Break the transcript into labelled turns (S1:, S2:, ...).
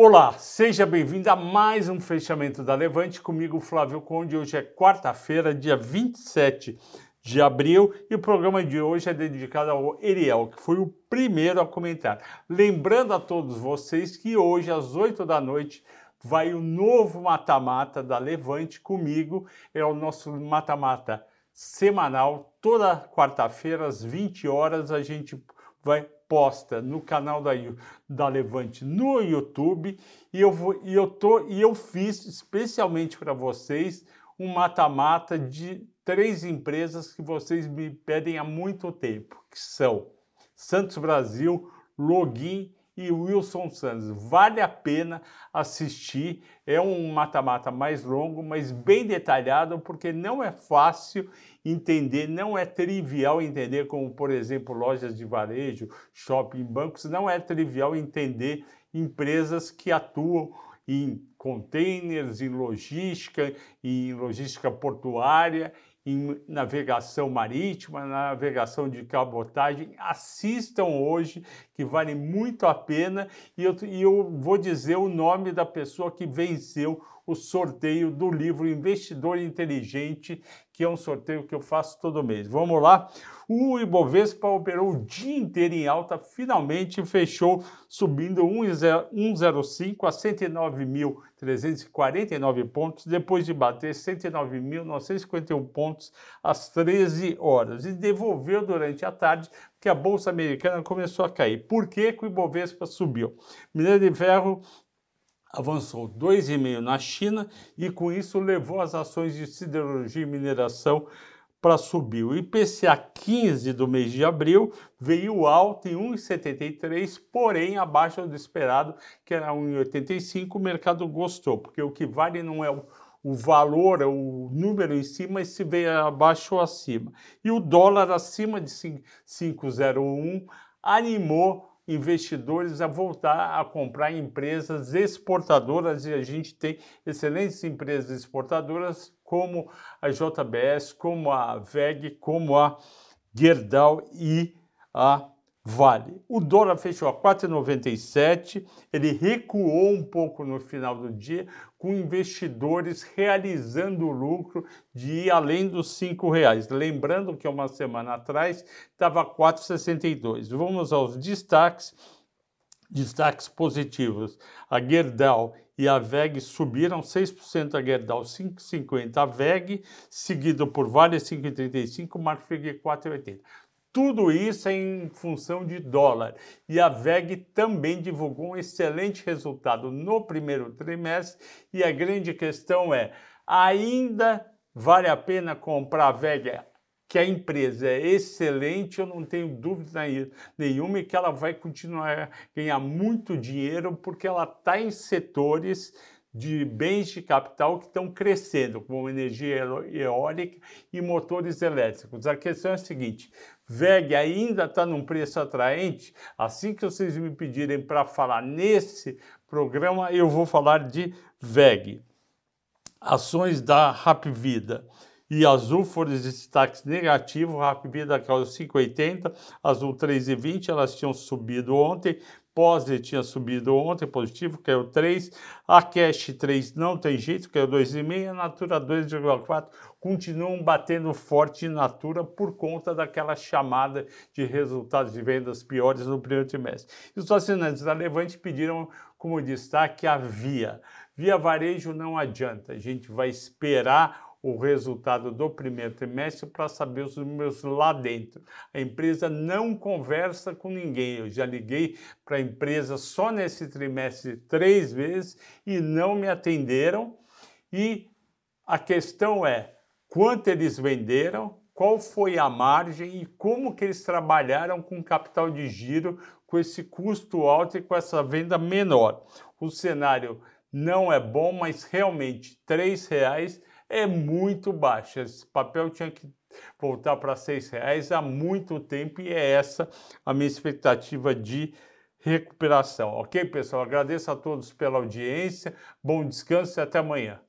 S1: Olá, seja bem-vindo a mais um fechamento da Levante comigo, Flávio Conde. Hoje é quarta-feira, dia 27 de abril, e o programa de hoje é dedicado ao Eriel, que foi o primeiro a comentar. Lembrando a todos vocês que hoje, às 8 da noite, vai o novo mata-mata da Levante comigo. É o nosso mata-mata semanal, toda quarta-feira, às 20 horas, a gente vai posta no canal da, da Levante no YouTube e eu vou e eu tô e eu fiz especialmente para vocês um mata-mata de três empresas que vocês me pedem há muito tempo, que são Santos Brasil, Login e Wilson Santos. Vale a pena assistir. É um mata-mata mais longo, mas bem detalhado, porque não é fácil entender, não é trivial entender, como por exemplo lojas de varejo, shopping, bancos, não é trivial entender empresas que atuam em containers, em logística, em logística portuária em navegação marítima, navegação de cabotagem, assistam hoje, que vale muito a pena, e eu, e eu vou dizer o nome da pessoa que venceu o sorteio do livro Investidor Inteligente, que é um sorteio que eu faço todo mês. Vamos lá? O Ibovespa operou o dia inteiro em alta, finalmente fechou subindo 1,05 a 109.349 pontos, depois de bater 109.951 pontos às 13 horas, e devolveu durante a tarde que a Bolsa Americana começou a cair. Por que, que o Ibovespa subiu? Minério de ferro avançou 2,5% na China e com isso levou as ações de siderurgia e mineração para subir. O IPCA 15 do mês de abril veio alto em 1,73, porém abaixo do esperado, que era 1,85. O mercado gostou, porque o que vale não é o, o valor, é o número em si, mas se veio abaixo ou acima. E o dólar acima de 5,01 animou investidores a voltar a comprar empresas exportadoras e a gente tem excelentes empresas exportadoras como a JBS, como a VEG, como a Gerdau e a Vale. O dólar fechou a 4,97, ele recuou um pouco no final do dia, com investidores realizando o lucro de ir além dos R$ reais. Lembrando que uma semana atrás estava 4,62. Vamos aos destaques. Destaques positivos. A Gerdau e a VEG subiram 6% a Gerdau, 5,50 a VEG, seguido por Vale 5,35, Marfrig 4,80. Tudo isso em função de dólar. E a VEG também divulgou um excelente resultado no primeiro trimestre. E a grande questão é: ainda vale a pena comprar a VEG? Que a empresa é excelente, eu não tenho dúvida nenhuma, e que ela vai continuar a ganhar muito dinheiro, porque ela está em setores de bens de capital que estão crescendo, como energia eólica e motores elétricos. A questão é a seguinte: VEG ainda está num preço atraente? Assim que vocês me pedirem para falar nesse programa, eu vou falar de VEG. Ações da Rapvida e Azul foram os destaques negativos, Rapvida caiu 5,80, Azul 3,20, elas tinham subido ontem, Poser tinha subido ontem, positivo, caiu 3. A Cash 3 não tem jeito, caiu 2,5. A Natura 2,4 continuam batendo forte em Natura por conta daquela chamada de resultados de vendas piores no primeiro trimestre. E os assinantes da Levante pediram como destaque a Via. Via Varejo não adianta, a gente vai esperar o resultado do primeiro trimestre para saber os números lá dentro. A empresa não conversa com ninguém. Eu já liguei para a empresa só nesse trimestre três vezes e não me atenderam. E a questão é quanto eles venderam, qual foi a margem e como que eles trabalharam com capital de giro com esse custo alto e com essa venda menor. O cenário não é bom, mas realmente R$ reais é muito baixa. Esse papel tinha que voltar para R$ reais há muito tempo e é essa a minha expectativa de recuperação. Ok, pessoal? Agradeço a todos pela audiência, bom descanso e até amanhã.